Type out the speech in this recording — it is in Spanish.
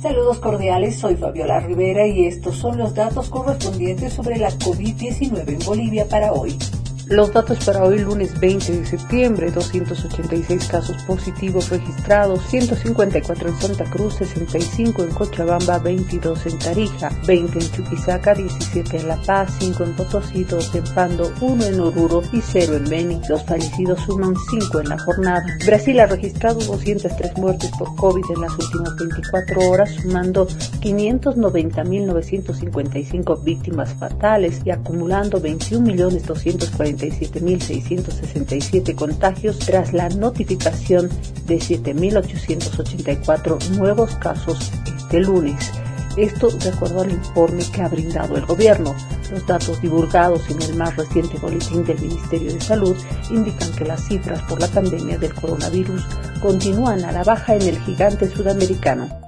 Saludos cordiales, soy Fabiola Rivera y estos son los datos correspondientes sobre la COVID-19 en Bolivia para hoy. Los datos para hoy lunes 20 de septiembre, 286 casos positivos registrados, 154 en Santa Cruz, 65 en Cochabamba, 22 en Tarija, 20 en Chuquisaca, 17 en La Paz, 5 en Potosí, 2 en Pando, 1 en Oruro y 0 en Beni. Los fallecidos suman 5 en la jornada. Brasil ha registrado 203 muertes por COVID en las últimas 24 horas, sumando 590.955 víctimas fatales y acumulando 21.240 47.667 contagios tras la notificación de 7.884 nuevos casos este lunes. Esto de acuerdo al informe que ha brindado el gobierno. Los datos divulgados en el más reciente boletín del Ministerio de Salud indican que las cifras por la pandemia del coronavirus continúan a la baja en el gigante sudamericano.